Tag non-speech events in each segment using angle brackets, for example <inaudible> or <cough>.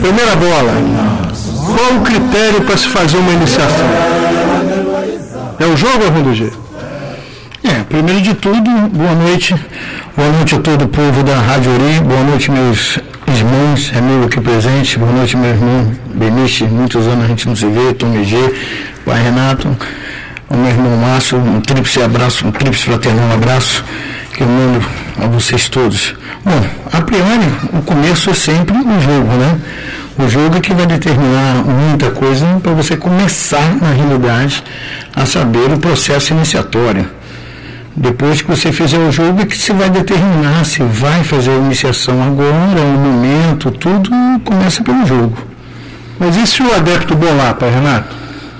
Primeira bola. Qual o critério para se fazer uma iniciação? É o jogo, Arlindo G? É, primeiro de tudo, boa noite. Boa noite a todo o povo da Rádio Ori. Boa noite, meus irmãos, amigos aqui presentes. Boa noite, meu irmão Beniche. Muitos anos a gente não se vê. Tom G, pai Renato, o meu irmão Márcio. Um tríplice abraço, um tríplice fraternal abraço que eu mando a vocês todos. Bom, a priori, o começo é sempre o jogo, né? O jogo é que vai determinar muita coisa para você começar, na realidade, a saber o processo iniciatório. Depois que você fizer o jogo, é que você vai determinar se vai fazer a iniciação agora, o momento, tudo começa pelo jogo. Mas e se o adepto bolar, Renato?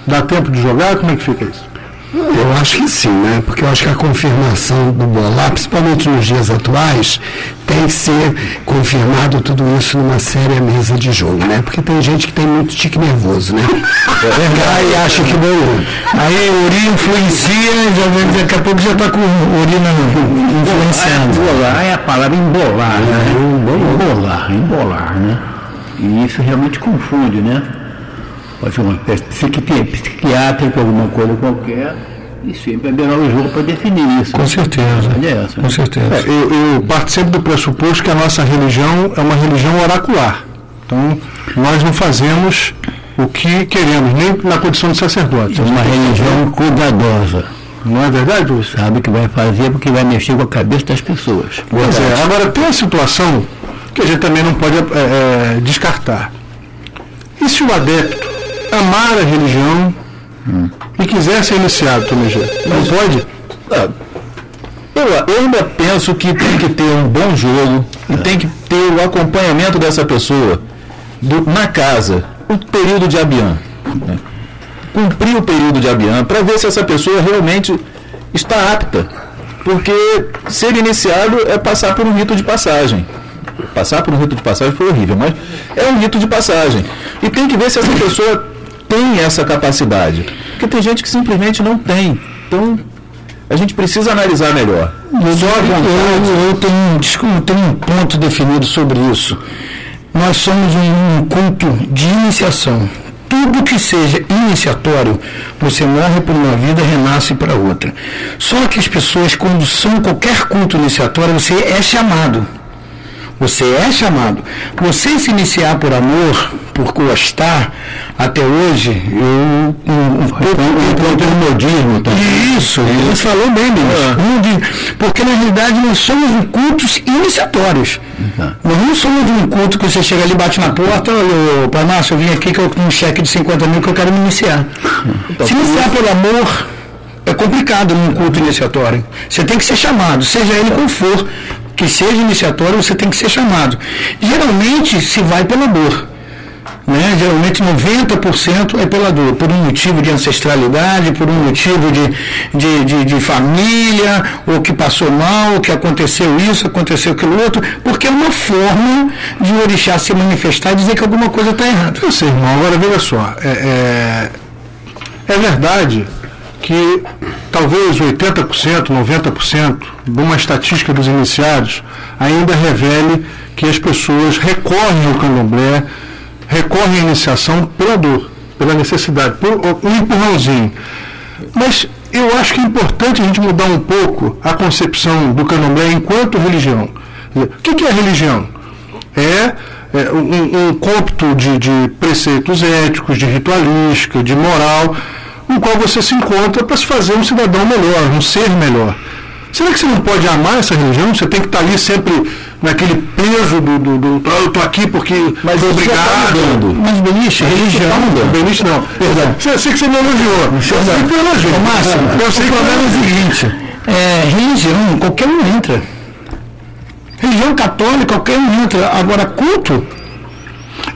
Dá tempo de jogar? Como é que fica isso? Eu acho que sim, né? Porque eu acho que a confirmação do bolar, principalmente nos dias atuais, tem que ser confirmado tudo isso numa séria mesa de jogo, né? Porque tem gente que tem muito tique nervoso, né? É e acha que ganhou. Aí o Uri influencia, já, daqui a pouco já está com o Uri influenciando. Embolar é a palavra embolar, né? Embolar, embolar, né? E isso realmente confunde, né? Pode ser uma psiquiátrica, alguma coisa qualquer, e sempre é melhor o jogo para definir isso. Com certeza. É essa, Com certeza. É, eu, eu participo do pressuposto que a nossa religião é uma religião oracular. Então, nós não fazemos o que queremos, nem na condição de sacerdote. É uma religião cuidadosa. Não é verdade, Lúcio? Sabe que vai fazer porque vai mexer com a cabeça das pessoas. Pois é. Agora, tem uma situação que a gente também não pode é, é, descartar. E se o adepto amar a religião hum. e quiser ser iniciado, Tomé Não pode? Ah, eu, eu ainda penso que tem que ter um bom jogo e tem que ter o acompanhamento dessa pessoa do, na casa, o período de Abian. Né? Cumprir o período de Abian para ver se essa pessoa realmente está apta. Porque ser iniciado é passar por um rito de passagem. Passar por um rito de passagem foi horrível, mas é um rito de passagem. E tem que ver se essa pessoa tem essa capacidade. Porque tem gente que simplesmente não tem. Então, a gente precisa analisar melhor. Só eu, eu, tenho, eu tenho um ponto definido sobre isso. Nós somos um, um culto de iniciação. Tudo que seja iniciatório, você morre por uma vida, renasce para outra. Só que as pessoas, quando são qualquer culto iniciatório, você é chamado. Você é chamado. Você se iniciar por amor, por gostar, até hoje, eu um, um pouco um modismo também. Isso, você falou bem, Denis. É. Porque na realidade nós somos cultos iniciatórios. Uhum. Nós não somos um culto que você chega ali, bate na porta, olha, Pai Márcio, eu vim aqui que eu tenho um cheque de 50 mil que eu quero me iniciar. Então, <laughs> se iniciar pelo amor, é complicado num culto iniciatório. Você tem que ser chamado, seja ele qual for que seja iniciatório, você tem que ser chamado. Geralmente se vai pela dor. Né? Geralmente 90% é pela dor, por um motivo de ancestralidade, por um motivo de, de, de, de, família, ou que passou mal, ou que aconteceu isso, aconteceu aquilo outro, porque é uma forma de o orixá se manifestar e dizer que alguma coisa está errada. Eu sei, irmão, agora veja só, é, é, é verdade que talvez 80%, 90% de uma estatística dos iniciados ainda revele que as pessoas recorrem ao candomblé, recorrem à iniciação pela dor, pela necessidade, por um empurrãozinho. Mas eu acho que é importante a gente mudar um pouco a concepção do candomblé enquanto religião. O que é religião? É, é um, um de, de preceitos éticos, de ritualística, de moral, no qual você se encontra para se fazer um cidadão melhor, um ser melhor. Será que você não pode amar essa religião? Você tem que estar ali sempre naquele peso do, do, do eu estou aqui porque mas foi obrigado. Tá mas Beliche, religião. Tá Beliche não. Perdão. Você, sei que você me elogiou. Eu sei que. Máximo, eu sei que o problema é o seguinte. É, religião, qualquer um entra. Religião católica, qualquer um entra. Agora, culto,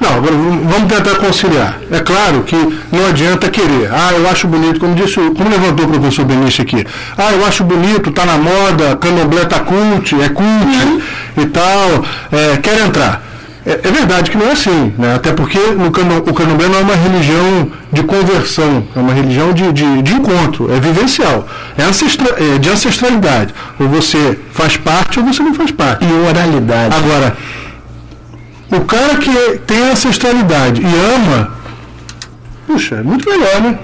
não, agora vamos tentar conciliar. É claro que não adianta querer. Ah, eu acho bonito, como disse, como levantou o professor Benício aqui. Ah, eu acho bonito, tá na moda, candomblé tá cult, é cult uhum. e tal, é, quer entrar. É, é, verdade que não é assim, né? até porque no canom, o candomblé não é uma religião de conversão, é uma religião de, de, de encontro, é vivencial, é, ancestra, é de ancestralidade. Ou você faz parte ou você não faz parte. E oralidade. Agora, O cara que tem ancestralidade e ama, puxa, é muito melhor, né?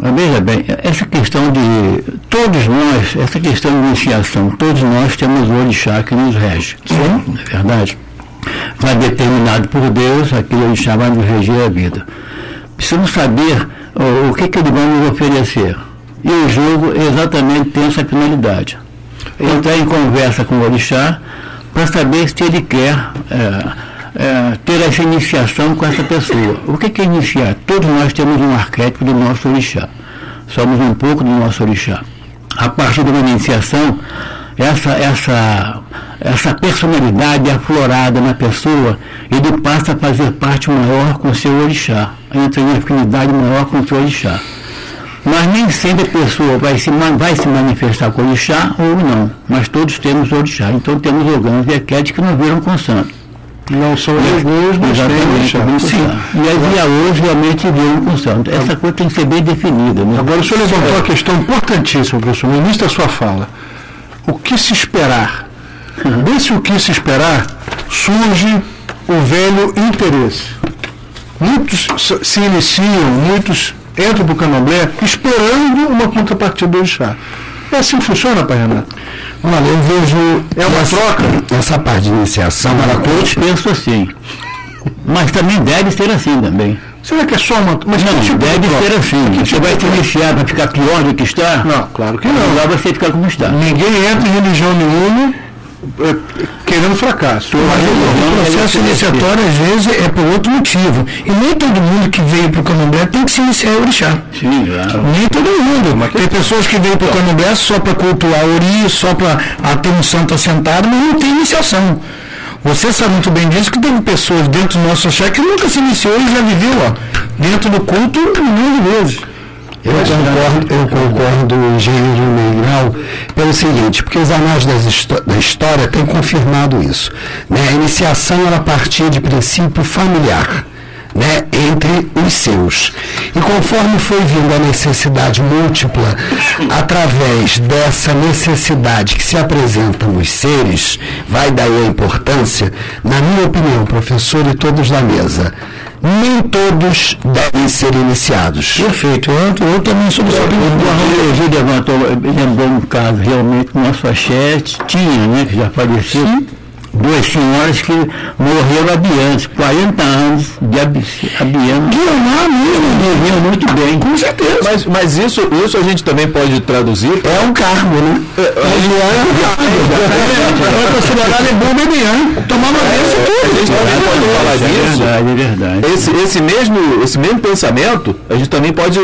Mas veja bem, essa questão de. Todos nós, essa questão de iniciação, todos nós temos o orixá que nos rege. Não é verdade? Vai determinado por Deus, aquele orixá vai nos reger a vida. Precisamos saber o, o que, que ele vai nos oferecer. E o jogo exatamente tem essa finalidade. Entrar em conversa com o orixá para saber se ele quer. É, é, ter essa iniciação com essa pessoa. O que, é iniciar? Todos nós temos um arquétipo do nosso orixá. Somos um pouco do nosso orixá. A partir de uma iniciação, essa, essa, essa personalidade aflorada na pessoa, ele passa a fazer parte maior com o seu orixá, entra em afinidade maior com o seu orixá. Mas nem sempre a pessoa vai se, vai se manifestar com orixá ou não, mas todos temos orixá. Então temos órgãos e arquétipos que não viram com santo. Não são legumes, mas tem Sim. E as IAOs realmente viram com santo. Essa coisa tem que ser bem definida. Né? Agora, o senhor levantou uma questão importantíssima, professor, no início da sua fala. O que se esperar? Uhum. Desse o que se esperar, surge o velho interesse. Muitos se iniciam, muitos entram para o candomblé esperando uma contrapartida do chá. É assim que funciona, pai Renato? Olha, eu vejo. É uma essa, troca? Essa parte de iniciação, ela todos pensam assim. Mas também deve ser assim também. Será que é só uma. Mas não, tipo deve de ser assim. Que você tipo vai se iniciar para ficar pior do que está? Não, claro que não. Lá você ficar como está. Ninguém entra em religião nenhuma é, querendo fracasso. Mas o processo iniciatório, às vezes, é por outro motivo. E nem todo mundo que veio para o candomblé tem que se iniciar a orixá. Sim, claro. Nem todo mundo. Tem pessoas que veio para o candomblé só para cultuar ori, só para ter um santo assentado, mas não tem iniciação. Você sabe muito bem disso que teve pessoas dentro do nosso axé que nunca se iniciou e já viveu ó, dentro do culto milhões de vezes. Eu concordo, eu concordo, engenheiro Negrão, pelo seguinte, porque os anais da história têm confirmado isso. Né? A iniciação era partir de princípio familiar. Né, entre os seus. E conforme foi vindo a necessidade múltipla, através dessa necessidade que se apresenta nos seres, vai daí a importância, na minha opinião, professor e todos da mesa, nem todos devem ser iniciados. Perfeito, eu, eu também sou opinião. O levantou, lembrou um caso realmente, nosso axé tinha, né, que já faleceu. Sim duas senhoras que morreram abiantes, 40 anos de abiano. Guilherme mesmo. Viviam muito bem. Com certeza. Mas, mas isso, isso a gente também pode traduzir. É um cargo, né? É, é, é um cargo. É considerado bom bebiano. Tomava isso tudo. A gente também pode falar disso. É verdade, é verdade. Esse, esse, mesmo, esse mesmo pensamento, a gente também pode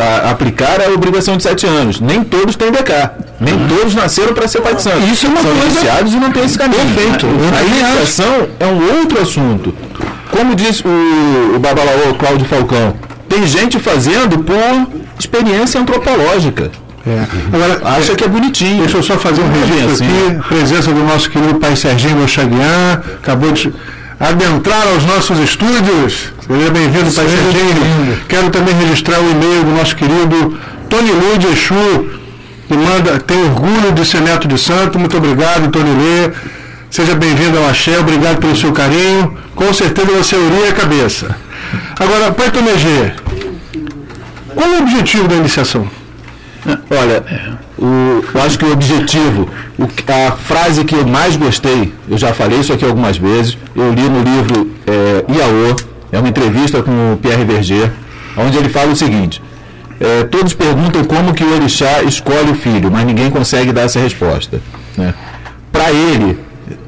a, aplicar a obrigação de sete anos. Nem todos têm DK. Nem uhum. todos nasceram para ser pai de santo. Isso é uma São coisa... iniciados e não tem esse caminho. Perfeito. A iniciação é um outro assunto. Como disse o, o Babalaô Cláudio Falcão, tem gente fazendo por experiência antropológica. É. Agora, acha que é bonitinho. Deixa eu só fazer um registro assim. aqui. Presença do nosso querido pai Serginho Mochaguian, acabou de adentrar aos nossos estúdios. Seja bem-vindo, Pai Serginho. Quero também registrar o e-mail do nosso querido Tony Lu de Exu, que manda, tem orgulho de ser neto de santo. Muito obrigado, Tony Lê. Seja bem-vindo ao Axé, obrigado pelo seu carinho. Com certeza você uria a cabeça. Agora, Pai Tomegê, qual é o objetivo da iniciação? Olha, o, eu acho que o objetivo, o, a frase que eu mais gostei, eu já falei isso aqui algumas vezes, eu li no livro é, Iaô, é uma entrevista com o Pierre Verger, onde ele fala o seguinte: é, todos perguntam como que o orixá escolhe o filho, mas ninguém consegue dar essa resposta. Né? Para ele,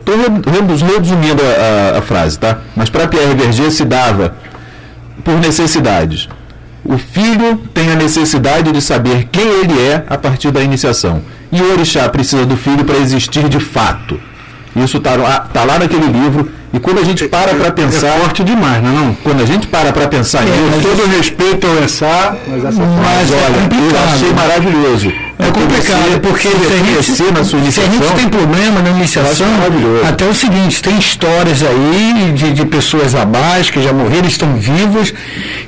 estou resumindo a, a, a frase, tá? Mas para Pierre Verger se dava por necessidades. O filho tem a necessidade de saber quem ele é a partir da iniciação. E o orixá precisa do filho para existir de fato. Isso está lá, tá lá naquele livro. E quando a gente para para pensar. É forte demais, não é? Não? Quando a gente para para pensar é, nisso. todo respeito ao Essá, mas essa mas é olha, é eu achei maravilhoso. É complicado, porque se a, gente, na sua iniciação, se a gente tem problema na iniciação, até o seguinte, tem histórias aí de, de pessoas abaixo que já morreram, estão vivas,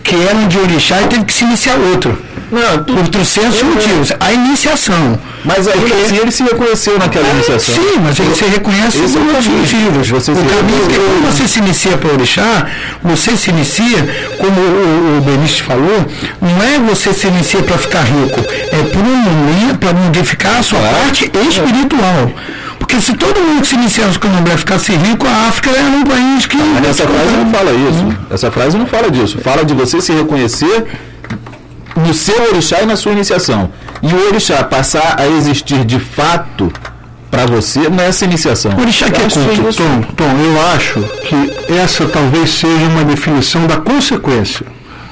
que eram de orixá e teve que se iniciar outro. Não, tu, por trocentos é, motivos. A iniciação. Mas aí porque... assim ele se reconheceu naquela é, iniciação. Sim, mas ele se reconhece por outros motivos. Você o caminho Porque quando você se inicia para o orixá, você se inicia, como o, o Benício falou, não é você se inicia para ficar rico, é para um modificar a sua parte espiritual. Porque se todo mundo que se iniciasse com o candomblé ficasse rico, a África era um país que. Mas essa frase não fala isso. Essa frase não fala disso. Fala de você se reconhecer no seu orixá e na sua iniciação. E o orixá passar a existir de fato para você nessa iniciação. O orixá que é culto, Tom, Tom, eu acho que essa talvez seja uma definição da consequência.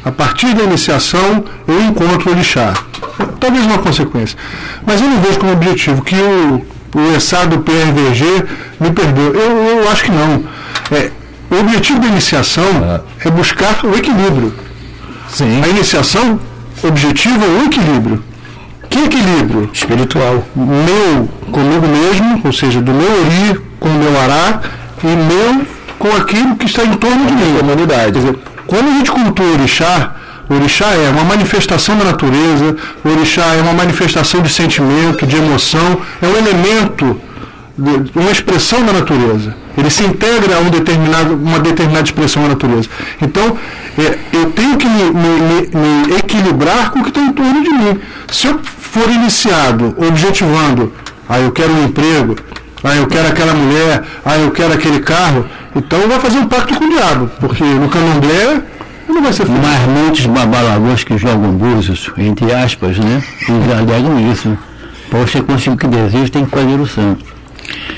A partir da iniciação, eu encontro o orixá. Talvez uma consequência. Mas eu não vejo como objetivo que o, o ESA do PRVG me perdoe. Eu, eu acho que não. É, o objetivo da iniciação é buscar o equilíbrio. Sim. A iniciação objetiva é o equilíbrio. Que equilíbrio? Espiritual. Meu comigo mesmo, ou seja, do meu ori com o meu ará, e meu com aquilo que está em torno de mim. Comunidade. Quer dizer, quando a gente cultua o orixá, o orixá é uma manifestação da natureza, o orixá é uma manifestação de sentimento, de emoção, é um elemento, uma expressão da natureza. Ele se integra a um determinado, uma determinada expressão da natureza. Então, é, eu tenho que me, me- me- me equilibrar com o que está em torno de mim. Se eu for iniciado objetivando, ah, eu quero um emprego, ah, eu quero aquela mulher, ah, eu quero aquele carro, então vai fazer um pacto com o diabo, porque no candomblé não vai ser feliz. Mas muitos babalagos que jogam búzios, entre aspas, né? Eles alegam isso. Para você conseguir o que deseja, tem que fazer o santo.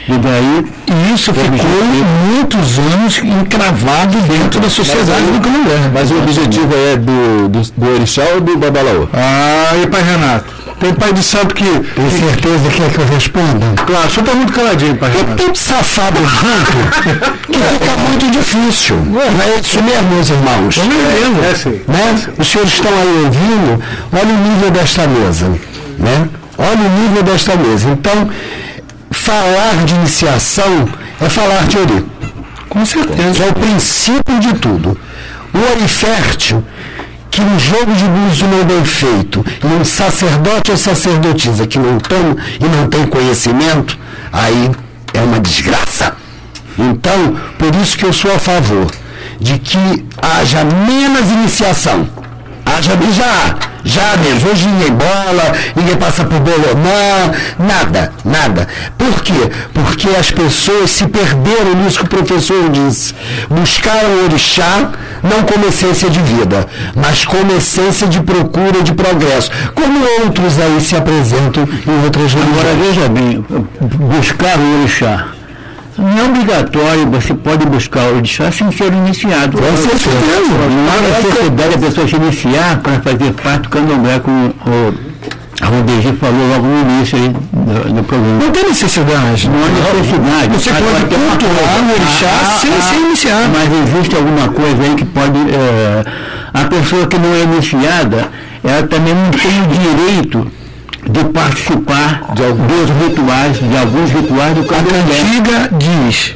E daí, E isso ficou muitos anos encravado dentro da sociedade do candomblé. Mas o objetivo é do, do, do orixá ou do babalaô? Ah, e pai Renato? Tem pai de santo que. Tem certeza que é que eu responda? Claro, o senhor está muito caladinho, pai É tanto safado junto que fica muito difícil. É isso mesmo, meus irmãos. É sim. né? Os senhores estão aí ouvindo, olha o nível desta mesa, né? Olha o nível desta mesa. Então, falar de iniciação é falar de ori. Com certeza. É o princípio de tudo. O ori fértil, que um jogo de búzio não bem feito, e um sacerdote ou sacerdotisa que não toma e não tem conhecimento, aí é uma desgraça. Então, por isso que eu sou a favor de que haja menos iniciação. Haja já, já mesmo. Hoje ninguém bola, ninguém passa por bolomã, nada, nada. Por quê? Porque as pessoas se perderam nisso que o professor disse. Buscaram o orixá não como essência de vida, mas como essência de procura de progresso, como outros aí se apresentam em outras agora religiões. veja bem, buscar o orixá. Não é obrigatório, você pode buscar o orixá sem ser iniciado. Com certeza. Não há necessidade da pessoa se iniciar para fazer parte do candomblé, como o, o DG falou logo no início aí do, do programa. Não tem necessidade. Não há necessidade. Você pode uma cultuar o orixá sem ah, ser iniciado. Mas existe alguma coisa aí que pode. eh, a pessoa que não é iniciada, ela também não tem o direito de participar de alguns rituais, de alguns rituais do A candomblé. cantiga diz,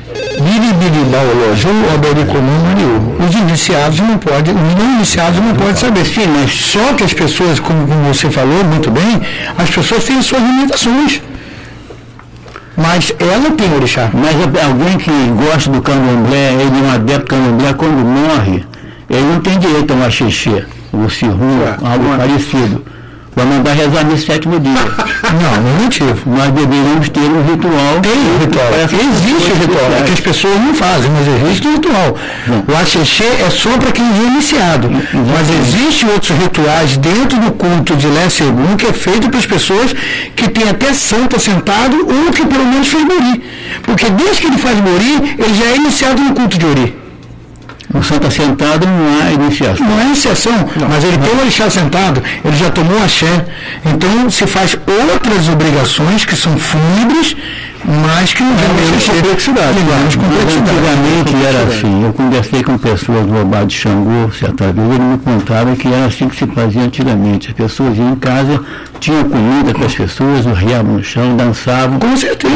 Biribiribaoloju, Odoricomum Mariú. Os iniciados não podem, os não iniciados não podem saber. Sim, mas só que as pessoas, como você falou muito bem, as pessoas têm suas limitações. Mas ela tem orixá. Mas é alguém que gosta do candomblé, ele é um adepto do candomblé, quando morre, ele não tem direito a um axixê, ou cirrum, algo parecido. Vai mandar rezar no sétimo dia. Não, não é motivo. Nós deveríamos ter um ritual. Tem ritual. Existe o ritual. É que as pessoas não fazem, mas existe o ritual. O axixê é só para quem é iniciado. Mas existem outros rituais dentro do culto de Lé Segum que é feito para as pessoas que têm até santo sentado ou que pelo menos fez Mori. Porque desde que ele faz Mori, ele já é iniciado no culto de Ori. O santo assentado não há iniciação. Não é iniciação, mas ele tem o orixá sentado, ele já tomou axé. Então se faz outras obrigações que são fúnebres, mas que não tem menos complexidade. Menos complexidade. Antigamente era assim, eu conversei com pessoas do Obá de Xangô, certa vez, ele me contava que era assim que se fazia antigamente. As pessoas iam em casa, tinham comida para as pessoas, riavam no chão, dançavam. Com certeza.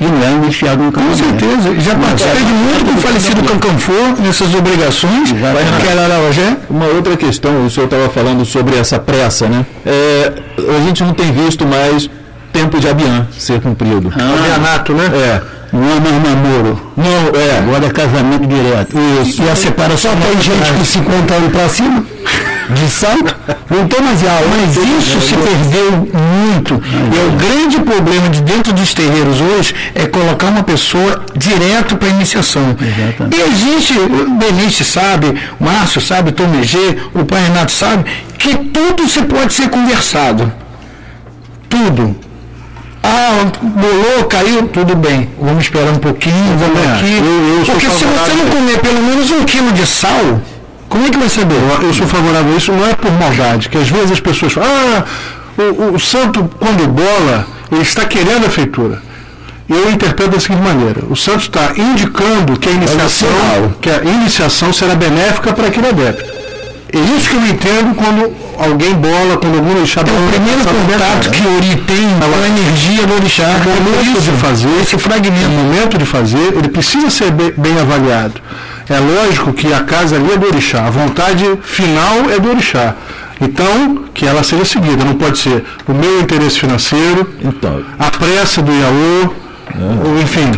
E não eram iniciados no Com candomblé. certeza. Já participei de muito com o falecido Cancanfor nessas obrigações. Uma outra questão, o senhor estava falando sobre essa pressa, né? É, a gente não tem visto mais tempo de Abian ser cumprido. Abianato, né? É. Não é mais namoro. Não, é. Agora é casamento direto. Isso. E a separação Tem gente com 50 anos para cima, de santo, não tem mais aula. Mas isso se perdeu muito. E é o grande problema de dentro dos terreiros hoje é colocar uma pessoa direto para a iniciação. Exatamente. E existe, o Benício sabe, o Márcio sabe, o Tom Megê, o pai Renato sabe, que tudo se pode ser conversado. Tudo. Ah, bolou, caiu, tudo bem. Vamos esperar um pouquinho, vamos É, aqui. eu- eu Porque se você não comer pelo menos um quilo de sal, como é que vai saber? Eu, eu sou favorável a isso, não é por maldade, que às vezes as pessoas falam, ah, o, o- o santo, quando bola, ele está querendo a feitura. Eu interpreto da seguinte maneira, o santo está indicando que a iniciação, sinal. que a iniciação será benéfica para aquele adepto. É isso que eu entendo quando alguém bola, quando algum orixá É bola. o primeiro contato que o Ori tem com a energia do orixá. É o momento de fazer, esse é o fragmento. momento de fazer, ele precisa ser bem, bem avaliado. É lógico que a casa ali é do orixá, a vontade final é do orixá. Então, que ela seja seguida, não pode ser o meu interesse financeiro, Então, a pressa do Iaô, ou enfim.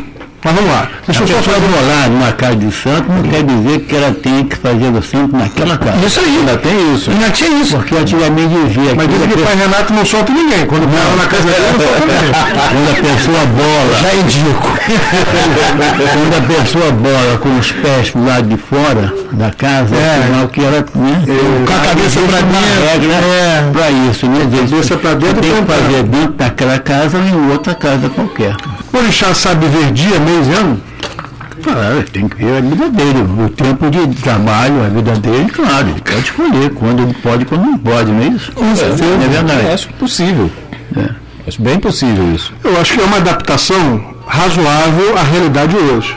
Mas vamos lá. Deixa eu só fazer morar numa casa de santo não quer dizer que ela tem que fazer o santo naquela casa. Isso aí. ainda tem isso. Ainda tinha isso. Porque antigamente dizia Mas dizem que o pai Renato não solta ninguém. Quando mora na casa dele, não solta ninguém. <laughs> quando a pessoa bola, Já indico. <laughs> quando a pessoa bola com os pés pro lado de fora da casa, é sinal que ela, né? Com a cabeça pra dentro, é. pra isso, né? Dizer, Cabeça pra dentro tem que fazer dentro daquela casa ou em outra casa qualquer. O orixá sabe ver dia, mês e ano? Claro, tem que ver a vida dele, o tempo de trabalho, a vida dele, claro, ele pode escolher quando ele pode e quando não pode, não é isso? É, é verdade. Acho possível. Acho bem possível isso. Eu acho que é uma adaptação razoável à realidade hoje.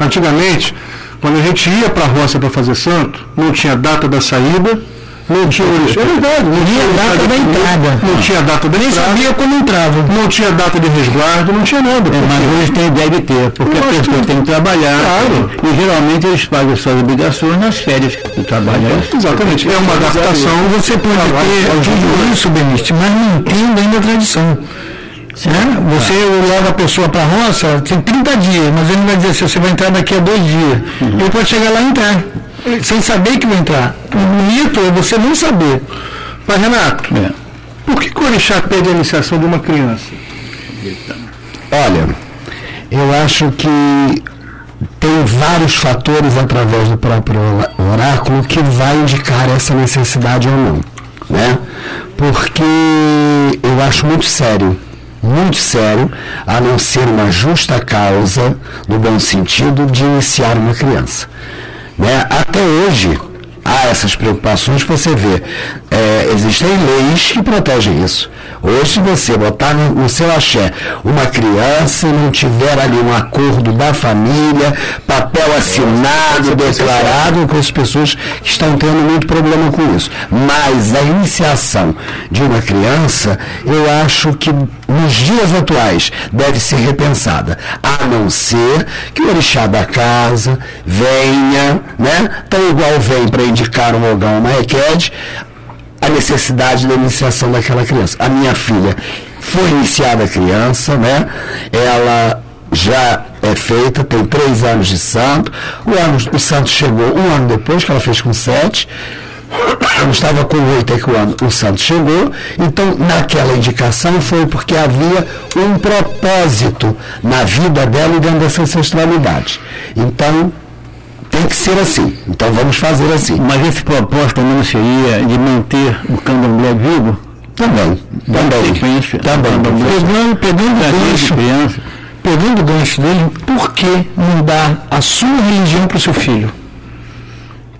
Antigamente, quando a gente ia para a roça para fazer santo, não tinha data da saída, não tinha orixá. É verdade, não tinha data da entrada. Não tinha data da Nem entrada, sabia como entrava. não tinha data de resguardo, não tinha nada. É, mas hoje tem, deve ter, porque a pessoa que- tem que trabalhar Claro. e geralmente eles pagam suas obrigações nas férias do trabalho. Exatamente, é uma adaptação. Você pode ter tudo isso, Benítez, mas mantendo ainda a tradição. Né? Você leva a pessoa para a roça, tem 30 dias, mas ele vai dizer assim, você vai entrar daqui a dois dias. Ele pode chegar lá e entrar, sem saber que vai entrar. O mito é você não saber. Mas, Renato, É. por que, que o orixá pede a iniciação de uma criança? Olha, eu acho que tem vários fatores através do próprio oráculo que vai indicar essa necessidade ou não, né? Porque eu acho muito sério, muito sério, a não ser uma justa causa, no bom sentido, de iniciar uma criança. Né? Até hoje, há essas preocupações você vê. É, existem leis que protegem isso. Hoje, se você botar no, seu axé uma criança e não tiver ali um acordo da família, papel assinado, declarado, com as pessoas que estão tendo muito problema com isso. Mas a iniciação de uma criança, eu acho que nos dias atuais deve ser repensada, a não ser que o orixá da casa venha, né? Tão igual vem para indicar um ogão, uma requede, a necessidade da iniciação daquela criança. A minha filha foi iniciada criança, né? Ela já é feita, tem três anos de santo. O, ano, o santo chegou um ano depois, que ela fez com sete. Eu estava com oito é que o, o santo chegou. Então, naquela indicação foi porque havia um propósito na vida dela e dentro dessa ancestralidade. Então, tem que ser assim. Então, vamos fazer assim. Mas esse propósito não seria de manter o candomblé vivo? Também, também, sequência. também. Pegando, pegando o gancho, pegando o gancho dele, por que não dar a sua religião para o seu filho?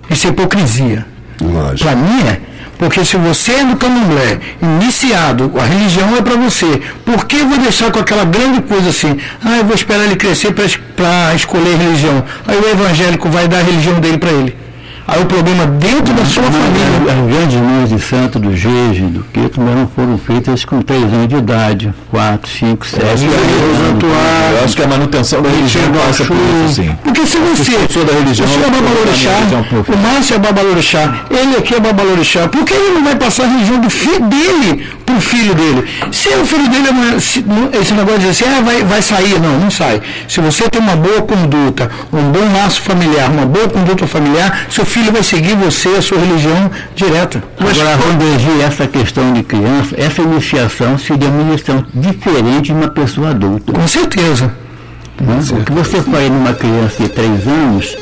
Isso é hipocrisia. Lógico. Para mim é. Porque se você é do candomblé, iniciado, a religião é para você. Por que eu vou deixar com aquela grande coisa assim? Ah, eu vou esperar ele crescer para escolher religião. Aí o evangélico vai dar a religião dele para ele. Aí o problema dentro da sua família. As grandes mães de santo do Jeje, do Queto, não foram feitas com 3 anos de idade, 4, 5, 7 anos. Eu acho que a manutenção da religião passa por isso, sim. Porque se você, Pessoa da religião, o senhor é babalorixá, o Márcio é babalorixá, ele aqui é babalorixá, por que ele não vai passar a religião do filho dele para o filho dele. Se o filho dele, é se, esse negócio de assim, ah, vai, vai sair, não, não sai. Se você tem uma boa conduta, um bom laço familiar, uma boa conduta familiar, seu filho vai seguir você, a sua religião direta. Mas Agora, corrigir essa questão de criança, essa iniciação seria uma iniciação diferente de uma pessoa adulta. Com certeza. Né? O que você faz numa criança de três anos,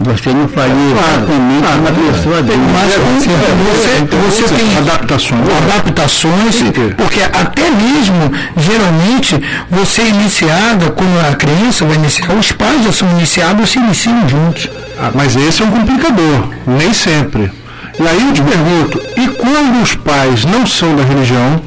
você não faria exatamente claro, uma pessoa adulta. Mas você, você tem adaptações, adaptações porque até mesmo, geralmente, você é iniciada, quando a criança vai iniciar, os pais já são iniciados e se iniciam juntos. Ah, mas esse é um complicador, nem sempre. E aí eu te pergunto, e quando os pais não são da religião,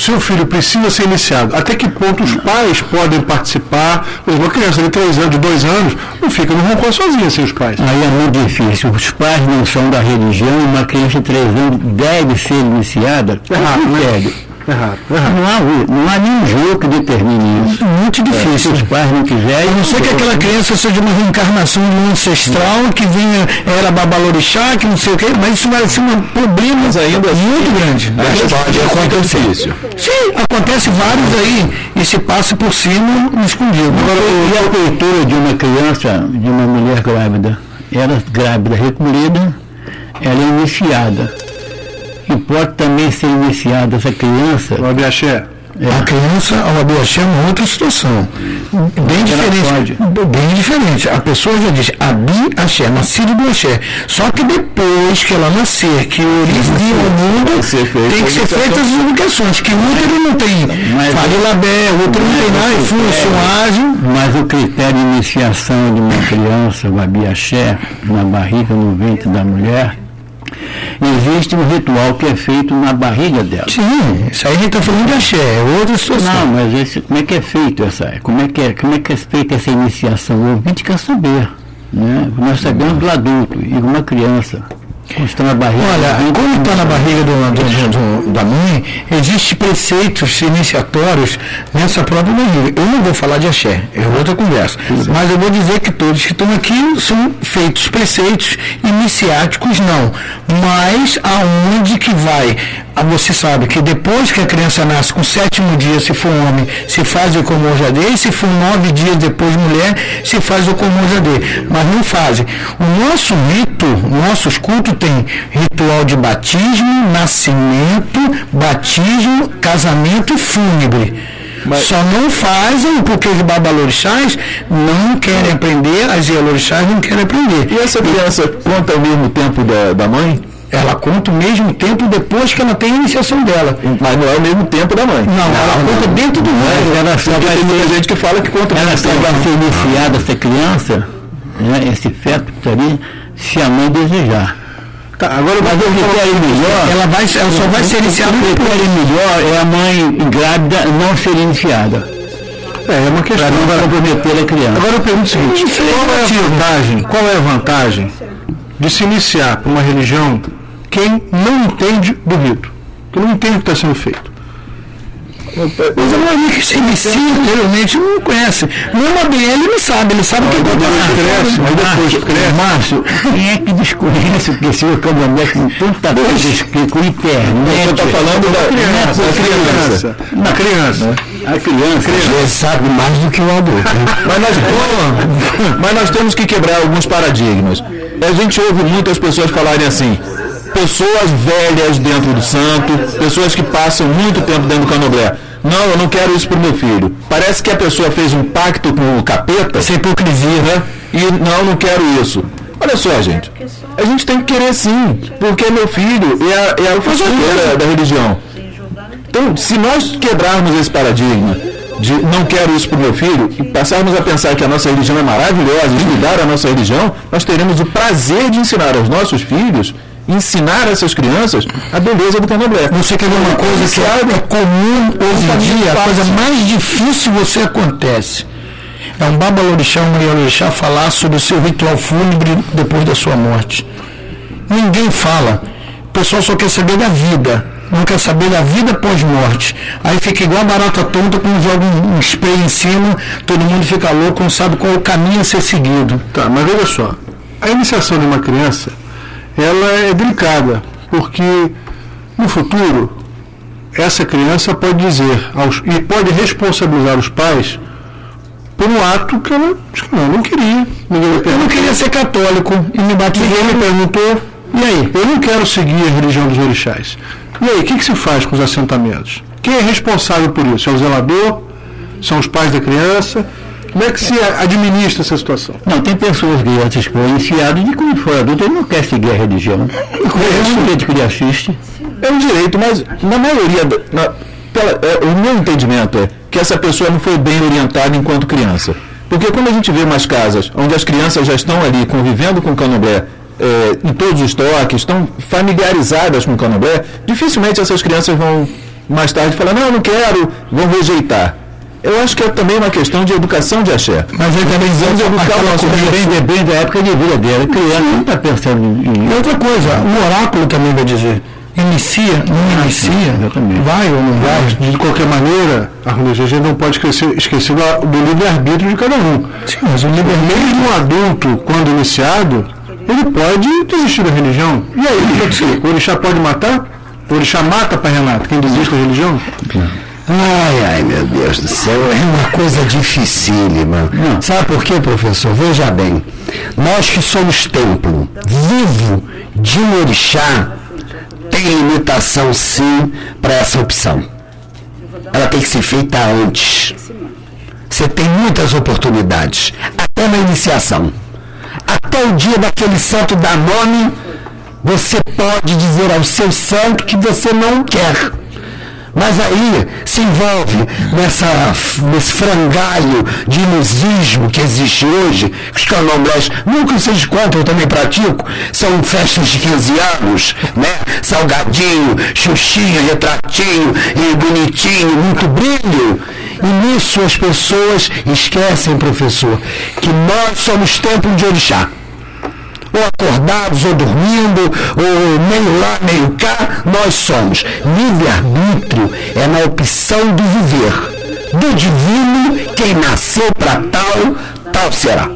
seu filho precisa ser iniciado. Até que ponto os pais podem participar? Uma criança de 3 anos, de 2 anos, não fica no roncó sozinha sem os pais. Aí é muito difícil. Os pais não são da religião, uma criança de 3 anos deve ser iniciada. Errado, né? Errado, errado. Não, há, não há nenhum jogo que determine isso. Muito difícil. É, se os pais não quiserem. A não ser que aquela criança seja uma reencarnação de um ancestral que vinha, era babalorixá, que não sei o quê, mas isso vai ser um problema mas ainda assim, muito grande. Mas pode acontecer. Sim, acontece vários aí e se passa por cima escondido. Agora, e a cultura de uma criança, de uma mulher grávida? Ela grávida recolhida, ela é iniciada e pode também ser iniciada essa criança. O abiaxé. É. A criança ao abiaxé é uma outra situação. Bem diferente. Bem diferente. A pessoa já diz abi axé, nascido do axé. Só que depois que ela nascer, que origem ao mundo, tem que ser feitas as educações. Que o útero não tem farilabé, o útero não tem nada, funcionagem. Mas o critério de iniciação de uma criança, o abiaxé, na barriga, no ventre da mulher, existe um ritual que é feito na barriga dela. Sim, isso aí a gente está falando de axé, é outra situação. Não, mas esse, como é que é feito essa, como é que é, como é que é feita essa iniciação? O ouvinte quer saber, né? Nós sabemos do adulto e de uma criança. Está na barriga. Olha, quando está na barriga do, do, do, da mãe, existem preceitos iniciatórios nessa própria barriga. Eu não vou falar de axé, é outra conversa. Mas eu vou dizer que todos que estão aqui são feitos preceitos iniciáticos, não. Mas aonde que vai ah, você sabe que depois que a criança nasce, com o sétimo dia, se for homem, se faz o comojadê, e se for nove dias depois mulher, se faz o comojadê. Mas não fazem. O nosso rito, nossos cultos tem ritual de batismo, nascimento, batismo, casamento e fúnebre. Mas... Só não fazem porque os babalorixás não querem aprender, as ialorixás não querem aprender. E essa criança conta ao mesmo tempo da, da mãe? Ela conta o mesmo tempo depois que ela tem a iniciação dela. Mas não é o mesmo tempo da mãe. Não, não ela não, conta dentro do ano. Ela só vai tem muita gente que fala que conta Ela só vai ser iniciada, essa criança, né, esse feto ali, se a mãe desejar. Tá, agora mas o critério melhor. Ela, vai, ela só vai ser iniciada. O critério melhor é a mãe grávida não ser iniciada. É, é uma questão. Para não comprometer a criança. Agora eu pergunto o seguinte: qual é a vantagem? Qual é a vantagem de se iniciar para uma religião quem não entende do rito, que não entende o que está sendo feito. Mas a maioria que se inicia anteriormente não conhece. Mesmo a BL não sabe, ele sabe o que acontece. Cresce, mas depois cresce. Márcio, quem é que desconhece o que esse candomblé com tanta coisa escrita, com internet? Você está falando da criança. Da criança. Da criança. A criança, criança. sabe mais do que o adulto. <laughs> mas, nós, mas nós temos que quebrar alguns paradigmas. A gente ouve muitas pessoas falarem assim, pessoas velhas dentro do santo, pessoas que passam muito tempo dentro do candomblé. Não, eu não quero isso para o meu filho. Parece que a pessoa fez um pacto com o capeta. Sem hipocrisia, né? E não, não quero isso. Olha só, gente. A gente tem que querer sim, porque meu filho é, é o futuro da, da religião. Então, se nós quebrarmos esse paradigma de não quero isso para o meu filho e passarmos a pensar que a nossa religião é maravilhosa e mudar a nossa religião, nós teremos o prazer de ensinar aos nossos filhos ensinar essas crianças a beleza do candomblé. Você quer ver uma coisa que é comum hoje em dia, a coisa mais difícil você acontece. É um babalorixá, um mariorixá falar sobre o seu ritual fúnebre depois da sua morte. Ninguém fala. O pessoal só quer saber da vida, não quer saber da vida pós-morte. Aí fica igual a barata tonta quando joga um, um spray em cima, todo mundo fica louco, não sabe qual é o caminho a ser seguido. Tá, mas olha só, a iniciação de uma criança ela é delicada, porque no futuro essa criança pode dizer aos, e pode responsabilizar os pais por um ato que ela, ela não queria. eu não queria ser católico e me. Ninguém me perguntou. E aí? Eu não quero seguir a religião dos orixás. E aí, o que, que se faz com os assentamentos? Quem é responsável por isso? É o zelador? São os pais da criança? Como é que se administra essa situação? Não, tem pessoas que foram iniciadas de quando for adulto ele não quer seguir a religião. É um direito que ele assiste. É um direito, mas na maioria, na, pela, é, o meu entendimento é que essa pessoa não foi bem orientada enquanto criança. Porque quando a gente vê umas casas onde as crianças já estão ali convivendo com o candomblé, é, em todos os toques, estão familiarizadas com o candomblé, dificilmente essas crianças vão mais tarde falar, não, eu não quero, vão rejeitar. Eu acho que é também uma questão de educação de axé. Mas ele também de educar o nosso bem, bem da época de vida dele. Criança não está pensando em. E outra coisa, o oráculo também vai dizer. Inicia, não inicia, ah, vai ou não vai. De qualquer maneira, a gente não pode esquecer, esquecer do, do livre-arbítrio de cada um. Sim, mas o livre-arbítrio de um adulto, quando iniciado, ele pode desistir da religião. E aí, o orixá pode matar? O orixá mata para Renato, quem desiste da religião? Claro. Ai, ai, meu Deus do céu, é uma coisa dificílima. Não. Sabe por quê, professor? Veja bem, nós que somos templo vivo de um orixá, tem limitação sim para essa opção. Ela tem que ser feita antes. Você tem muitas oportunidades, até na iniciação. Até o dia daquele santo dar nome, você pode dizer ao seu santo que você não quer mas aí se envolve nessa, nesse frangalho de ilusismo que existe hoje, que os candomblés, nunca vocês contam, eu também pratico, são festas de 15 anos, né? Salgadinho, xuxinha, retratinho, e bonitinho, muito brilho. E nisso as pessoas esquecem, professor, que nós somos templo de orixá ou acordados, ou dormindo, ou meio lá, meio cá, nós somos. Livre-arbítrio é na opção de viver. Do divino, quem nasceu para tal, tal será.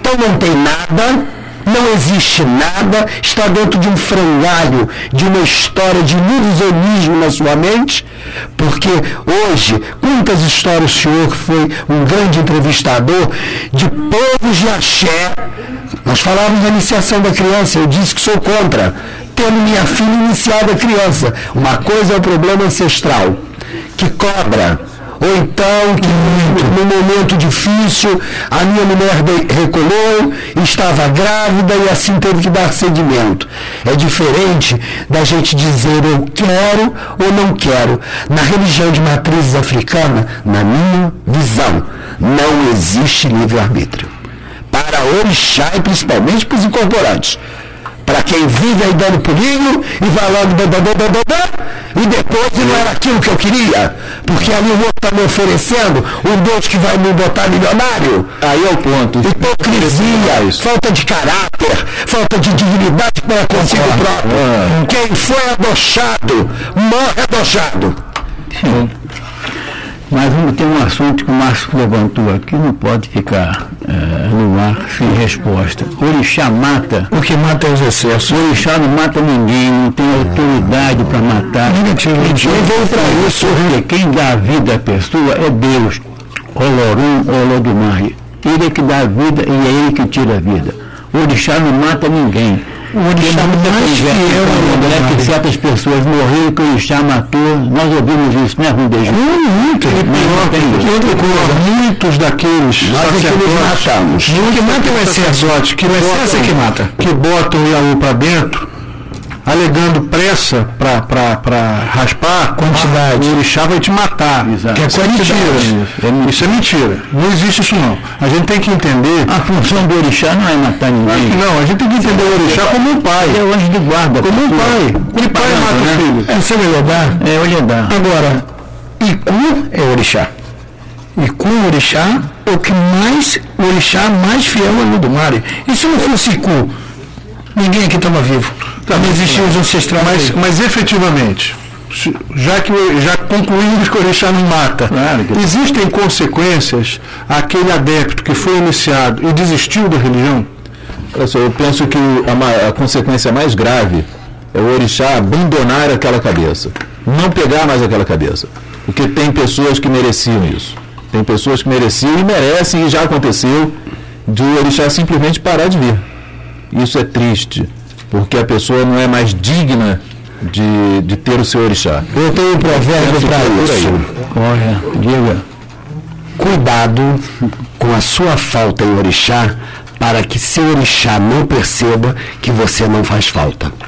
Então não tem nada, não existe nada, está dentro de um frangalho, de uma história de ilusionismo na sua mente, porque hoje, quantas histórias o senhor foi um grande entrevistador de povos de axé, nós falávamos da iniciação da criança, eu disse que sou contra, tendo minha filha iniciada criança. Uma coisa é o problema ancestral, que cobra ou então que no momento difícil a minha mulher recolheu, estava grávida e assim teve que dar seguimento. É diferente da gente dizer eu quero ou não quero. Na religião de matrizes africana, na minha visão, não existe livre-arbítrio. Para orixá e principalmente para os incorporantes para quem vive aí dando pulinho e vai logo e depois não era aquilo que eu queria, porque ali o outro está me oferecendo um Deus que vai me botar milionário. Aí é o ponto. Hipocrisia, falta de caráter, falta de dignidade para consigo próprio. Ah. Quem foi adochado, morre adochado. Sim. Mas tem um assunto que o Márcio levantou aqui, não pode ficar é, no ar sem resposta. Orixá mata. O que mata é os excessos. Orixá não mata ninguém, não tem autoridade para matar. Negativo, negativo. veio para isso. Quem dá a vida à pessoa é Deus. Olorum, Olodumare. Ele é que dá a vida e é ele que tira a vida. O orixá não mata ninguém. O orixá mais fiel é que certas pessoas morreram que o orixá matou. Nós ouvimos isso, né, Rundejo? Muito. Que outra coisa, muitos daqueles nós é que matamos. O que mata é excesso. Que o excesso é que mata. Que botam o Iaú para dentro alegando pressa para raspar, quantidade. o orixá vai te matar. Exato. Que é isso é mentira. Isso é mentira. Não existe isso não. A gente tem que entender. A função do orixá não é matar ninguém. Não, a gente tem que entender o orixá como um pai. É o anjo de guarda. Como um pai. O pai mata o né? filho. É, você vai olhar? É olhar. Agora, Iku é orixá. Iku orixá é o que mais, o orixá mais fiel é do Mari. E se não fosse Iku, ninguém aqui estava vivo. Também existiam os ancestrais. Mas, mas efetivamente, já que já concluímos que o orixá não mata, claro que... existem consequências àquele adepto que foi iniciado e desistiu da religião? Eu penso que a, a consequência mais grave é o orixá abandonar aquela cabeça. não pegar mais aquela cabeça. Porque tem pessoas que mereciam isso. Tem pessoas que mereciam e merecem, e já aconteceu, de o orixá simplesmente parar de vir. Isso é triste, porque a pessoa não é mais digna de, de ter o seu orixá. Eu tenho um provérbio para isso. Olha, diga. Cuidado com a sua falta em orixá para que seu orixá não perceba que você não faz falta. <laughs>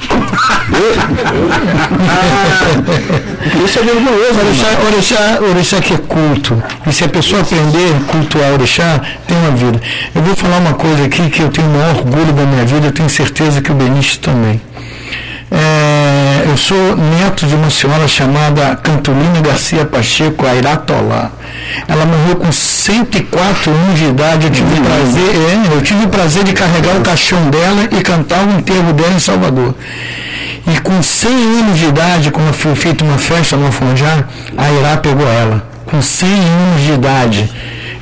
Isso é vergonhoso. Orixá, orixá, orixá que é culto. E se a pessoa aprender a cultuar orixá, tem uma vida. Eu vou falar uma coisa aqui que eu tenho o maior orgulho da minha vida, eu tenho certeza que o Benício também. É, eu sou neto de uma senhora chamada Cantolina Garcia Pacheco, Airatolá. Ela morreu com 104 anos de idade. Eu tive, prazer, é, eu tive o prazer de carregar o caixão dela e cantar o enterro dela em Salvador. E com 100 anos de idade, quando foi feita uma festa no Afonjá, a Irá pegou ela. Com 100 anos de idade.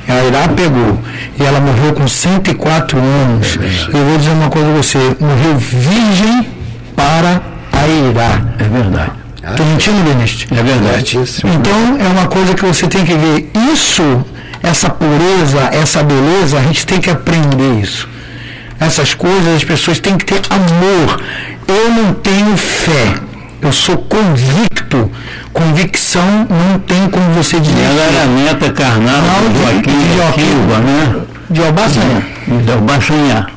A Irá pegou. E ela morreu com 104 anos. Eu vou dizer uma coisa a você: morreu virgem para a Irá. É verdade. Estou mentindo, Benício? É verdade. Então é uma coisa que você tem que ver. Isso, essa pureza, essa beleza, a gente tem que aprender isso. Essas coisas as pessoas têm que ter amor. Eu não tenho fé. Eu sou convicto. Convicção não tem como você dizer. Ela era neta carnal Não, do de- Joaquim de de. Silva, né? De Albaçanha. Do Baixanhá.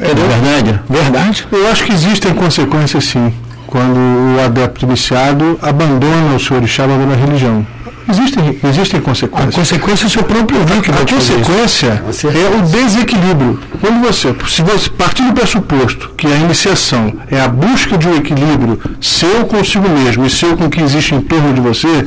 É verdade? Verdade. Eu acho que existem consequências sim, quando o adepto iniciado abandona o seu orixá, abandona a religião. Existem, existem A consequências. consequência é o seu próprio ouvido que A vai isso. consequência é o desequilíbrio. Quando você, se você partir do pressuposto que a iniciação é a busca de um equilíbrio seu consigo mesmo e seu com o que existe em torno de você,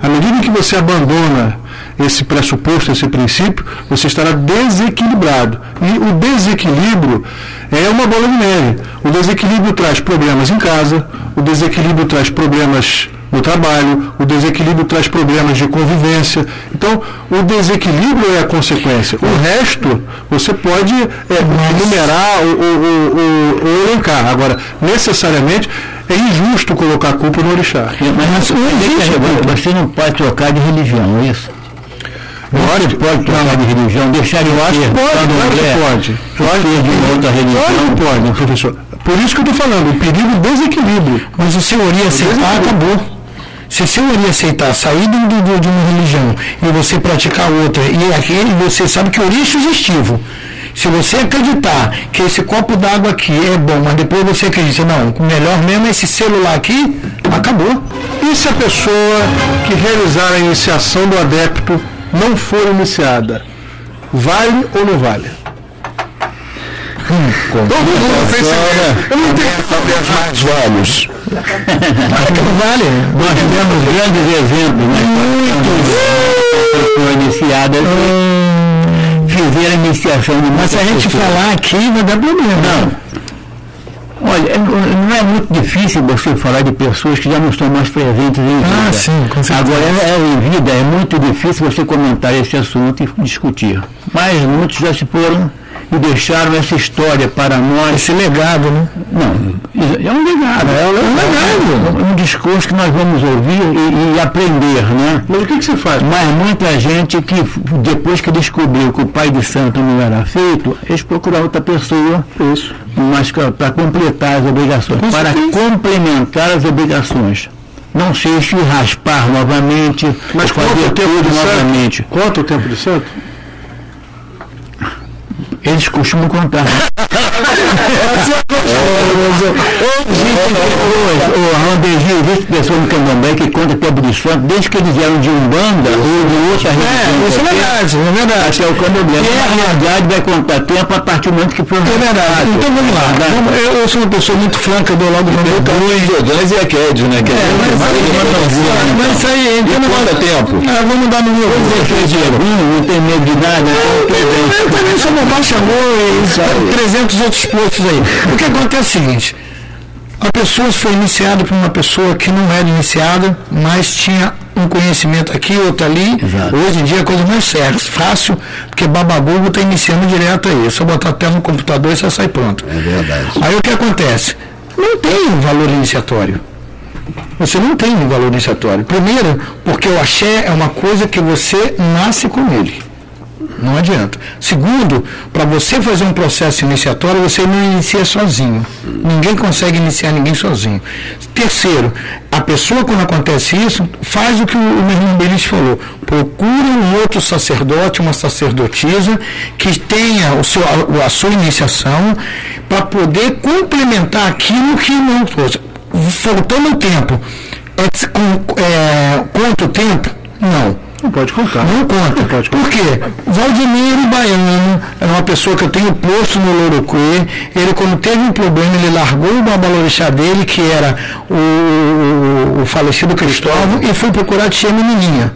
à medida que você abandona esse pressuposto, esse princípio, você estará desequilibrado. E o desequilíbrio é uma bola de neve. O desequilíbrio traz problemas em casa, o desequilíbrio traz problemas no trabalho, o desequilíbrio traz problemas de convivência. Então, o desequilíbrio é a consequência. O resto, você pode é, enumerar ou, ou- ou- ou- ou elencar. Agora, necessariamente, é injusto colocar a culpa no orixá. Mas não existe. Você não pode trocar de religião, é isso? Pode, Pode trocar de religião, deixar eu acho Pode, claro que pode. Pode de outra religião. Que pode, professor. Por isso que eu estou falando, o perigo do desequilíbrio. Mas o senhor ia aceitar, acabou. Se o senhor ia aceitar sair do, do- de uma religião e você praticar outra, e aquele você sabe que o orixo existiu. Se você acreditar que esse copo d'água aqui é bom, mas depois você acredita, não, o melhor mesmo é esse celular aqui, acabou. E se a pessoa que realizar a iniciação do adepto não for iniciada, vale ou não vale? Todo mundo. Eu não tenho as mais. Não vale. Nós tivemos grandes exemplos, né? Pessoas iniciadas que fizeram a iniciação de Mas se a gente falar aqui, vai dar problema. Não. Olha, é- não é muito difícil você falar de pessoas que já não estão mais presentes em vida. Ah, sim, com certeza. Agora, é, é em vida, é muito difícil você comentar esse assunto e discutir. Mas muitos já se foram e deixaram essa história para nós. Esse legado, né? Não, é um legado. É um legado. É um discurso que nós vamos ouvir e, e aprender, né? Mas o que, que se faz? Mas muita gente que, depois que descobriu que o pai de santo não era feito, eles procuraram outra pessoa Isso. Mas para completar as obrigações, para complementar as obrigações. Não sei se raspar novamente, Mas ou quanto fazer tempo de novamente. santo? Quanto o tempo de santo? Eles costumam contar. O Randegi, existe pessoa no Candomblé que conta tempo de santo, desde que eles eram de Umbanda ou de outra religião. Isso é verdade, é verdade. Até o Candomblé. E é- Na verdade, vai contar tempo a partir do momento que for É verdade. Então vamos lá. Eu, sou uma pessoa muito franca, dou logo no meu Os Jordães e a Ked, né? Que é, mas, isso aí, então não Quanto tempo? Vamos dar no meu. não tem medo de nada, tudo bem. Eu também sou bobagem, chamou e 300 outros postos aí. O que acontece é o seguinte: a pessoa foi iniciada por uma pessoa que não era iniciada, mas tinha um conhecimento aqui, outro ali. Exato. Hoje em dia é a coisa mais certa, fácil, porque Babagugo está iniciando direto aí. É só botar até no computador e você sai pronto. É verdade. Aí o que acontece? Não tem um valor iniciatório. Você não tem um valor iniciatório. Primeiro, porque o axé é uma coisa que você nasce com ele. Não adianta. Segundo, para você fazer um processo iniciatório, você não inicia sozinho. Ninguém consegue iniciar ninguém sozinho. Terceiro, a pessoa, quando acontece isso, faz o que o, meu irmão Belis falou. Procura um outro sacerdote, uma sacerdotisa, que tenha o seu, a, a sua iniciação, para poder complementar aquilo que não. Faltando tempo. É, com, é, quanto tempo? Não não pode contar. Não conta. Não pode contar. Por quê? Valdemiro Baiano é uma pessoa que eu tenho posto no Lourocuê. Ele, quando teve um problema, ele largou o babalorixá dele, que era o, o, falecido Cristóvão, e foi procurar tia menininha.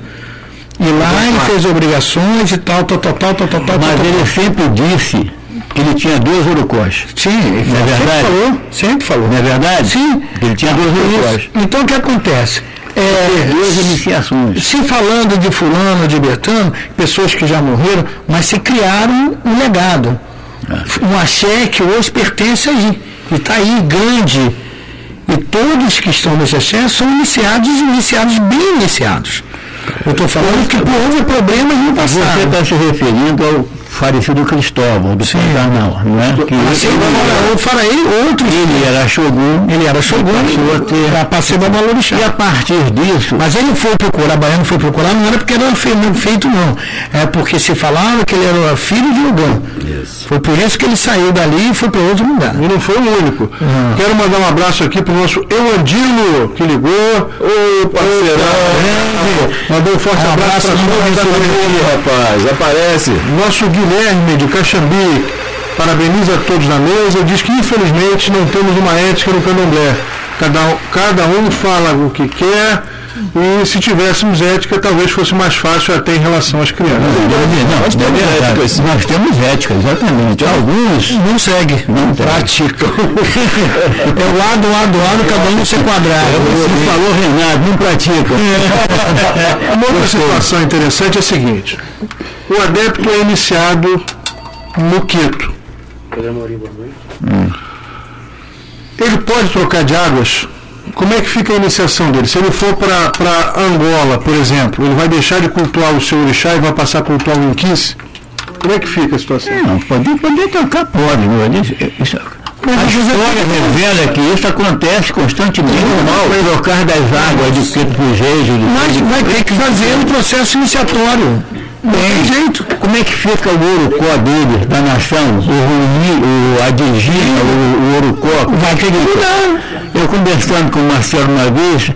E lá ele fez obrigações e tal, tal, tal, tal, tal, tal. Mas tal, ele sempre disse que ele tinha duas urucós. Sim, ele é verdade? sempre falou. Sempre falou. Não é verdade? Sim. Ele tinha duas urucós. Então o que acontece? É, duas iniciações. Se falando de fulano, de Bertano, pessoas que já morreram, mas se criaram um legado. É. Um axé que hoje pertence aí. E está aí grande. E todos que estão nesse axé são iniciados e iniciados bem iniciados. Eu estou falando que houve problemas no passado. Você está se referindo ao falecido Cristóvão, do Pantanal, não é? Que ele, ele, outros. Ele era Shogun. Ele era Shogun. Passou a ter. Passei da E a partir disso. Mas ele foi procurar, Baiano foi procurar, não era porque era feito, não. É porque se falava que ele era filho de Ogã. Foi por isso que ele saiu dali e foi para outro lugar. E não foi o único. Uhum. Quero mandar um abraço aqui para o nosso Euandino, que ligou. Ô, parceirão. É, mandou um forte abraço, abraço para todos. rapaz, aparece. Nosso Guilherme Guilherme de Caxambi parabeniza a todos na mesa diz que infelizmente não temos uma ética no candomblé. Cada, cada um fala o que quer e se tivéssemos ética, talvez fosse mais fácil até em relação às crianças. Não, nós temos ética, nós temos ética, exatamente. Alguns não seguem, não praticam. <laughs> é o lado, lado, lado, cada um se quadrado. Você falou, Renato, não pratica. <laughs> Uma outra situação interessante é a seguinte: o adepto é iniciado no Quito. Hum. Ele pode trocar de águas? Como é que fica a iniciação dele? Se ele for para Angola, por exemplo, ele vai deixar de cultuar o seu orixá e vai passar a cultuar o Inquis? Como é que fica a situação? Não, pode, pode trocar, pode. Isso, a história revela que isso acontece constantemente. O trocar das águas de Quito para o Mas vai ter que fazer um processo iniciatório. Tem jeito. Como é que fica o Urucó dele, da nação? O Rumi, o Adigina, o, o Urucó? Vai ter que mudar. Eu conversando com o Marcelo uma vez,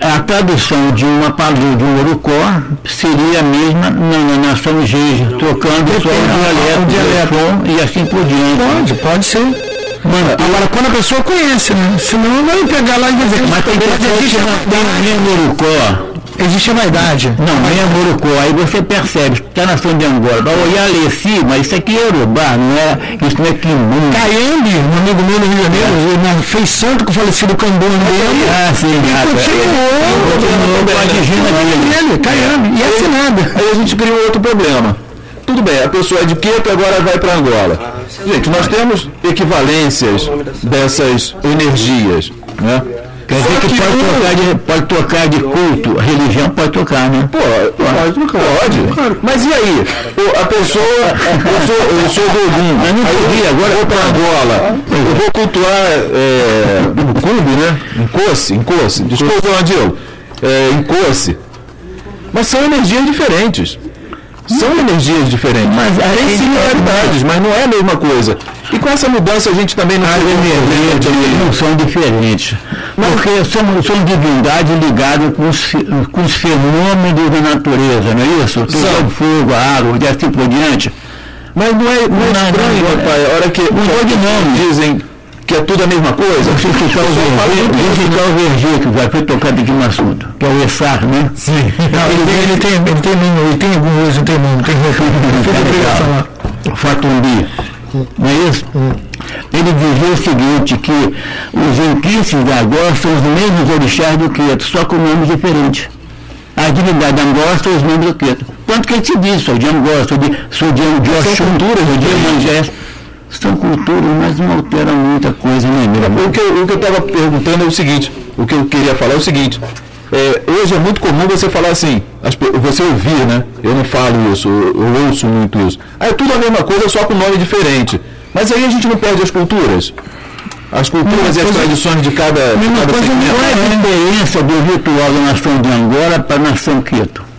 a tradução de uma palavra de um Urucó seria a mesma na, na nação Geja, trocando só o dialeto, o dialeto. e assim por diante. Pode, pode ser. Mano, agora quando a pessoa conhece, né? Senão vai pegar lá e dizer, mas tem que ter o Urucó existe a vaidade. Não, não é Morocco. Aí você percebe, está na nação de Angola, vai olhar assim, mas isso aqui é Urubá, não é, isso não é Quimbu. Caiambe, um amigo meu no Rio de Janeiro, é. fez santo com o falecido Cambone dele. Ah, sim, e continuou, continuou, Caiambe, e. Aí a gente cria um outro problema. Tudo bem, a pessoa é de Queto agora vai para Angola. Gente, nós temos equivalências dessas energias, né? Quer dizer que, que pode, tocar de, pode tocar de culto, a religião pode tocar, né? Pode, pode. pode. Mas e aí? a pessoa, eu sou, eu sou Ogum, mas não podia, agora eu vou para Angola, eu vou cultuar é, no clube, né? Em Coce, em Coce, desculpa, Adil, é, em Coce. Mas são energias diferentes. São energias diferentes. Mas tem similaridades, mas não é a mesma coisa. E com essa mudança a gente também não As energias não são diferentes. Porque são, são divindades ligadas com os, com os fenômenos da natureza, não é isso? São. O fogo, a água e assim por diante. Mas não é, não é não, estranho, não, pai, a hora que, não, dizem que é tudo a mesma coisa. O Vergê, ficar o Vergê, que vai foi tocado aqui no assunto, que é o ESAR, né? Sim. Não, ele, tem, ele, tem, ele, tem, ele tem algum uso, tem nome, tem <laughs> roupa. Fatumbi. Não é isso? Ele dizia o seguinte, que os enquices da Angola são os mesmos orixás do Queto, só com nomes diferentes. A divindade da Angola são os nomes do Queto. Tanto que ele se diz, sou de Angola, sou de, sou de Oxum, sou de Manjés. São culturas, mas não alteram muita coisa, né, meu? O que eu estava perguntando é o seguinte, o que eu queria falar é o seguinte, é, hoje é muito comum você falar assim, as, você ouvir, né? Eu não falo isso, eu, ouço muito isso. Ah, é tudo a mesma coisa, só com nome diferente. Mas aí a gente não perde as culturas. As culturas e as tradições de cada. Mesma cada coisa não é a diferença do ritual da nação de Angola para a nação Quito.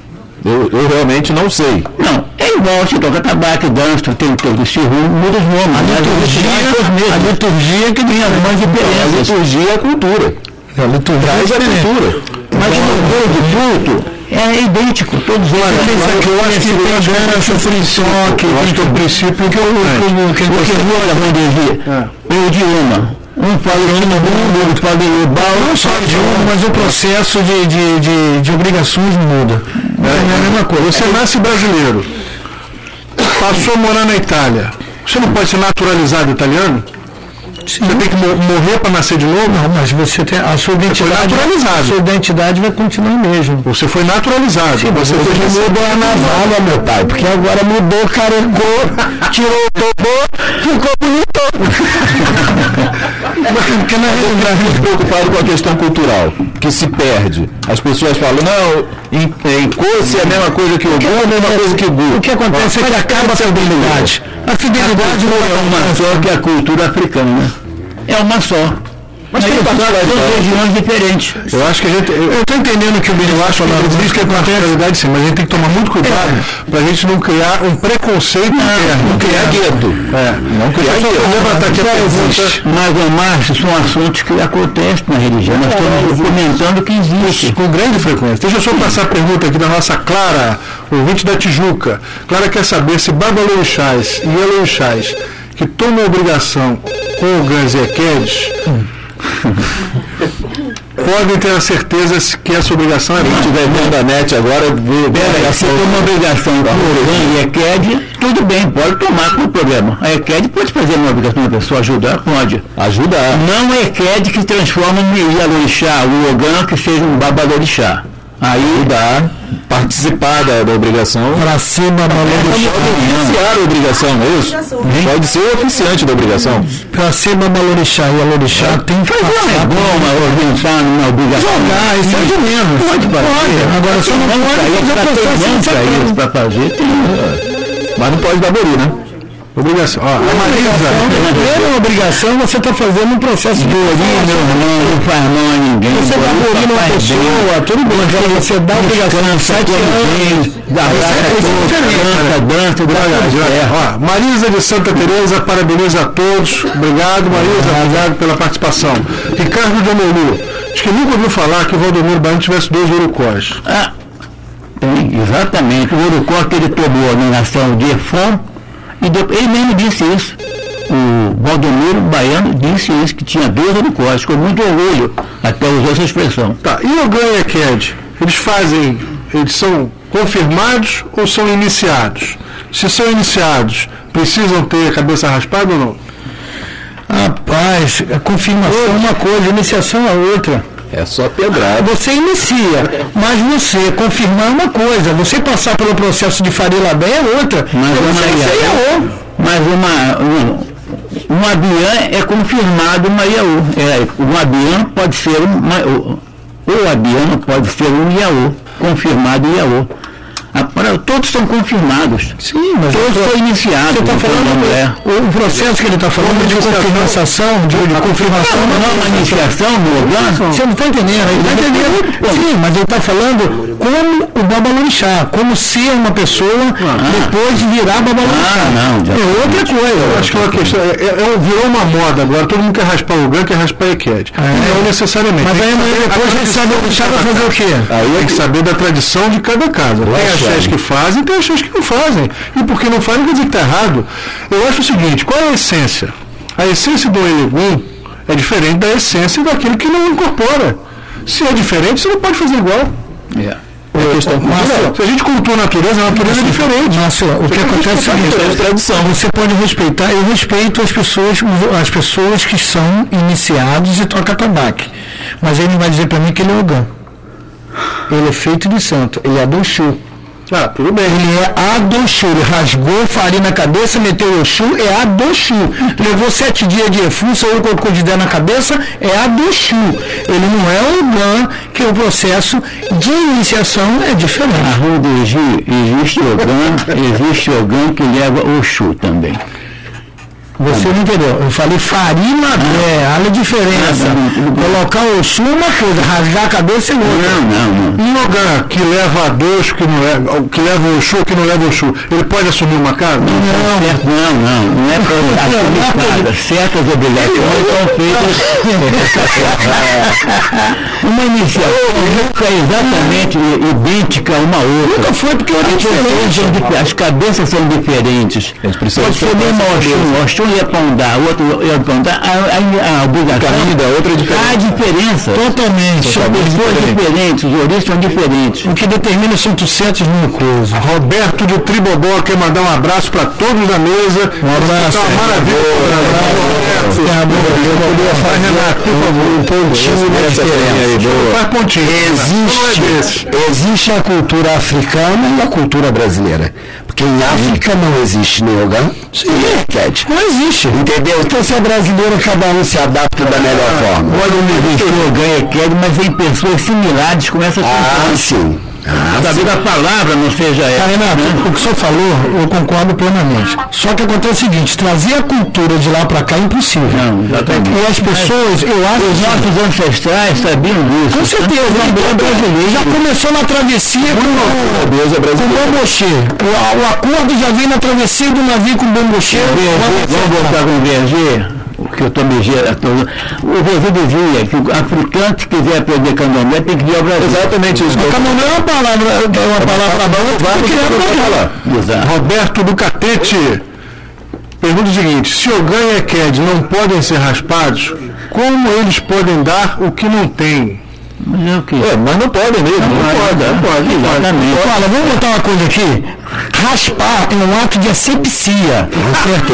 Eu, eu, realmente não sei. Não, é igual, se toca tabaco, dança, tem todo esse rumo, muda os nomes. A liturgia, a liturgia que tem algumas diferenças. A liturgia é a cultura. A liturgia Traz é a cultura. Mas o modelo de culto é idêntico, todos eles. Eu acho que tem ganância, frição, que tem o princípio que eu que você viu da bandeja. O idioma. Um fala de mundo, outro de global. Não só de um, mas o processo de, de, de, de obrigações muda. É, é a mesma coisa. Você nasce brasileiro, passou a morar na Itália. Você não pode ser naturalizado italiano? Sim. Você tem que morrer para nascer de novo? Não, mas você tem a sua identidade. A sua identidade vai continuar mesmo. Você foi naturalizado. Sim, você, você foi mudou a navalha, meu pai, porque agora mudou, carregou, <laughs> tirou o tobô, ficou bonito. <laughs> porque na realidade muito preocupado com a questão cultural, que se perde. As pessoas falam, não, em, em Coce é a mesma coisa que o Gu, é a mesma coisa que o Gu. O que acontece é que acaba a fidelidade. A fidelidade não é uma só que a cultura africana, né? É uma só. Mas tem duas regiões diferentes. Eu acho que a gente. Eu estou entendendo que o Billy acha falando, por isso que é particularidade sim, mas a gente tem que tomar muito cuidado é. para a gente não criar um preconceito não, interno. Não criar gueto. É. Não criar gueto. Pergunta. Mas, Omar, são assuntos que acontecem na religião. Nós estamos documentando que existe. Com grande frequência. Deixa eu só passar a pergunta aqui da nossa Clara, ouvinte da Tijuca. Clara quer saber se Babalorixás e Eloixás que tomam obrigação com o Gans e Equedes <laughs> podem ter a certeza que essa obrigação é Quem estiver vendo a net agora. Pera, se toma obrigação com o e EQED, tudo bem, pode tomar com o problema. A EQED pode fazer uma obrigação da pessoa ajudar? Pode. Ajudar. Não é EQED que transforma um Ialorixá, o Ogan que seja um Babalorixá. Aí dá participar da, da obrigação. Para cima, maluco. Oficiar a obrigação, não é isso? Pode ser o oficiante da obrigação. Para cima, Malorixá e Alorixá é. tem que fazer. Não é bom organizar numa obrigação. Jogar, isso é de menos. Pode fazer. Agora só não pode fazer isso para fazer. Mas não pode dar bori, né? Obrigação. Ó, a Marisa. Primeira obrigação, você está fazendo um processo de meu irmão, não faz mal a ninguém. Você dá bolinho uma pessoa, tudo bem. Agora você dá obrigação sete anos. Da dança, dança, Ó, Marisa de Santa Teresa, parabeniza a todos. Obrigado, Marisa. Obrigado pela participação. Ricardo de Amelu. Acho que nunca ouviu falar que o Valdomiro Baiano tivesse dois urucós. Ah, tem, exatamente. O urucó que ele tomou na nação de Efon e depois, ele mesmo disse isso. O Valdomiro Baiano disse isso, que tinha dois unicórnios, com muito orgulho, até usou essa expressão. Tá, e o Ganha Ked? Eles fazem, eles são confirmados ou são iniciados? Se são iniciados, precisam ter a cabeça raspada ou não? Rapaz, a confirmação é uma coisa, a iniciação é outra. É só pedrada. Você inicia, mas você confirmar uma coisa, você passar pelo processo de Farila bem é outra. Mas uma, é mas uma, um, um abian é confirmado uma IAU. É, um abian pode ser uma, o, o abian pode ser um IAU, confirmado IAU. Todos são confirmados. Sim, mas todos foram iniciados. Você está falando mulher. O processo que ele está falando de confirmação, de, de confirmação. Não, não, uma iniciação no organo. Você não está entendendo. Ele está entendendo. Sim, mas ele está falando como o babalorixá, como ser uma pessoa ah, depois de virar babalorixá. Ah, não. É outra coisa. Eu acho que é uma questão. É, é, virou uma moda agora. Todo mundo quer raspar o GAN, quer raspar a EQUED. É. Não necessariamente. Mas aí depois a gente sabe o vai fazer o quê? Aí tem que saber da tradição de cada casa. Tem axés que fazem, tem axés que não fazem. E porque não fazem, quer dizer que está errado. Eu acho o seguinte, qual é a essência? A essência do Elegum é diferente da essência daquele que não incorpora. Se é diferente, você não pode fazer igual. Yeah. É questão cultural. Se a gente cultua a natureza, a natureza é diferente. Márcio, o que acontece é o tradição. você pode respeitar, eu respeito as pessoas, as pessoas que são iniciados e tocam tabaco. Mas ele não vai dizer para mim que ele é ogã. Ele é feito de santo, ele é do Exu. Ah, tudo bem. Ele é Adoshu. Ele rasgou farinha na cabeça, meteu o Exu, é Adoshu. Levou sete dias de Efu, saiu com o de na cabeça, é Adoshu. Ele não é o Ogã, que o processo de iniciação é diferente. A rua do Exu, existe existe Ogã que leva Oxu também. Você não entendeu? Eu falei farinha, olha a diferença. Colocar o Exu é uma coisa, rasgar a cabeça é outra. Não, não, não. Um Ogã que leva a dois, que não leva, que leva o Exu, que não leva o Exu, ele pode assumir uma carga? Não, certo, não, não, não é para assumir carga. Certas obrigações são feitas. uma iniciação nunca é exatamente idêntica a uma outra. Nunca foi porque eu era diferente. As cabeças são diferentes. A gente precisa Pode ser mesmo Oxum, Oxum ia pondar, o outro ia pondar, a, a, a obrigação. Da outra é diferente. Há diferença. Totalmente. São pessoas diferentes, os origens são diferentes. O que determina são 800 mil coisas. Roberto do Tribobó quer mandar um abraço para todos da mesa. Um abraço. Tá uma maravilha. Renato, por favor. Um pontinho de diferença. Faz pontinho. Existe, existe a cultura africana e a cultura brasileira. Porque em África não existe nem Ogã, nem Cat. Não existe. Entendeu? Então se é brasileiro, cada um se adapta da melhor forma. Olha o nível ganha queda, mas em pessoas similares com essa Ah, sim. Ah, Talvez a palavra não seja Tá, essa. Renato, o que o senhor falou, eu concordo plenamente. Só que acontece o seguinte, trazer a cultura de lá para cá é impossível. Não, exatamente. E as pessoas, eu acho Os nossos ancestrais sabiam disso. Com certeza, o brasileiro já começou na travessia com, é com brasileiro. bombochê. O, o acordo já vem na travessia do navio com bombochê. Vamos voltar com o VG, que eu estou me gerando. O VG dizia que o africano que quiser aprender candomblé tem que vir ao Brasil. Exatamente isso. que eu- Candomblé é uma palavra, é uma palavra boa, que criada pra cá. Exato. Roberto do Catete pergunta o seguinte: se Ogã e Eked não podem ser raspados, como eles podem dar o que não têm? Mas é o quê? É, mas não podem mesmo. Não pode, não pode, exatamente. Olha, vamos botar uma coisa aqui. Raspar é um ato de asepsia. Certo?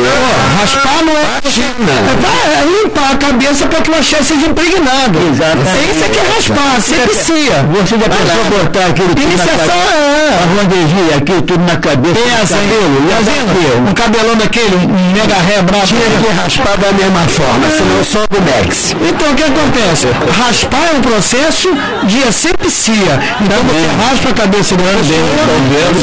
Raspar não é. É, é limpar a cabeça para que o axé seja impregnado. Exatamente. É isso que é raspar, asepsia. Você já pensou botar tudo na Iniciação é. A bandeginha, aquilo tudo na cabeça. Pensa aí, cabelo, tá vendo? Um cabelão daquele, um mega ré bravo. Tinha que raspar da mesma forma, senão só do Max. Então o que acontece? Raspar é um processo de asepsia. Então você raspa a cabeça do ano. Se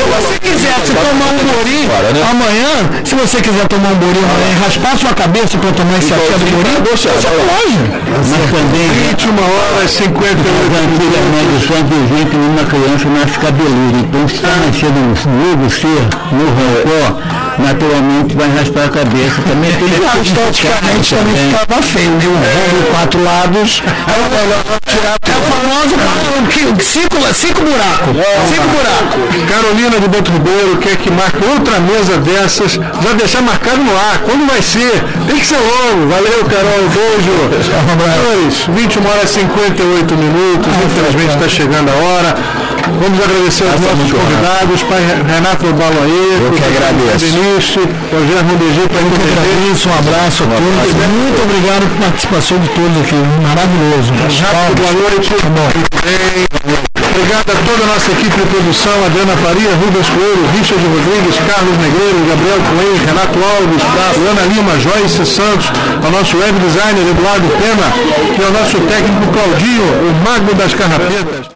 você quiser se tomar um borim amanhã, se você quiser tomar um borim amanhã e raspar sua cabeça para tomar esse axé do borim, você pode. Mas também, 21 horas e 58 as antigas mães do santo diziam que uma criança nasce cabeludo. Então, se está nascendo no ser, no rancor, naturalmente vai raspar a cabeça. Também tem que Esteticamente também ficava feio, né? Um rolo, quatro lados. É o famoso que- cinco, cinco buracos. Cinco buracos. Carolina de Boto Ribeiro quer que marque outra mesa dessas, já deixar marcado no ar. Quando vai ser? Tem que ser logo. Valeu, Carol. Beijo. <laughs> Senhores, 21 horas e 58 minutos. Infelizmente está chegando a hora. Vamos agradecer aos nossos convidados, pai Renato Baloaê, Eu que agradeço. Denise, Rogério Rondegi, para entender. Agradeço, um abraço a todos. Muito obrigado pela participação de todos aqui. Maravilhoso. Rato, boa noite. Muito bem. Obrigado a toda a nossa equipe de produção, Adriana Faria, Rubens Coelho, Richard Rodrigues, Carlos Negreiro, Gabriel Coelho, Renato Alves, Ana Lima, Joyce Santos, ao nosso web designer Eduardo Pena e ao nosso técnico Claudinho, o mago das carrapetas.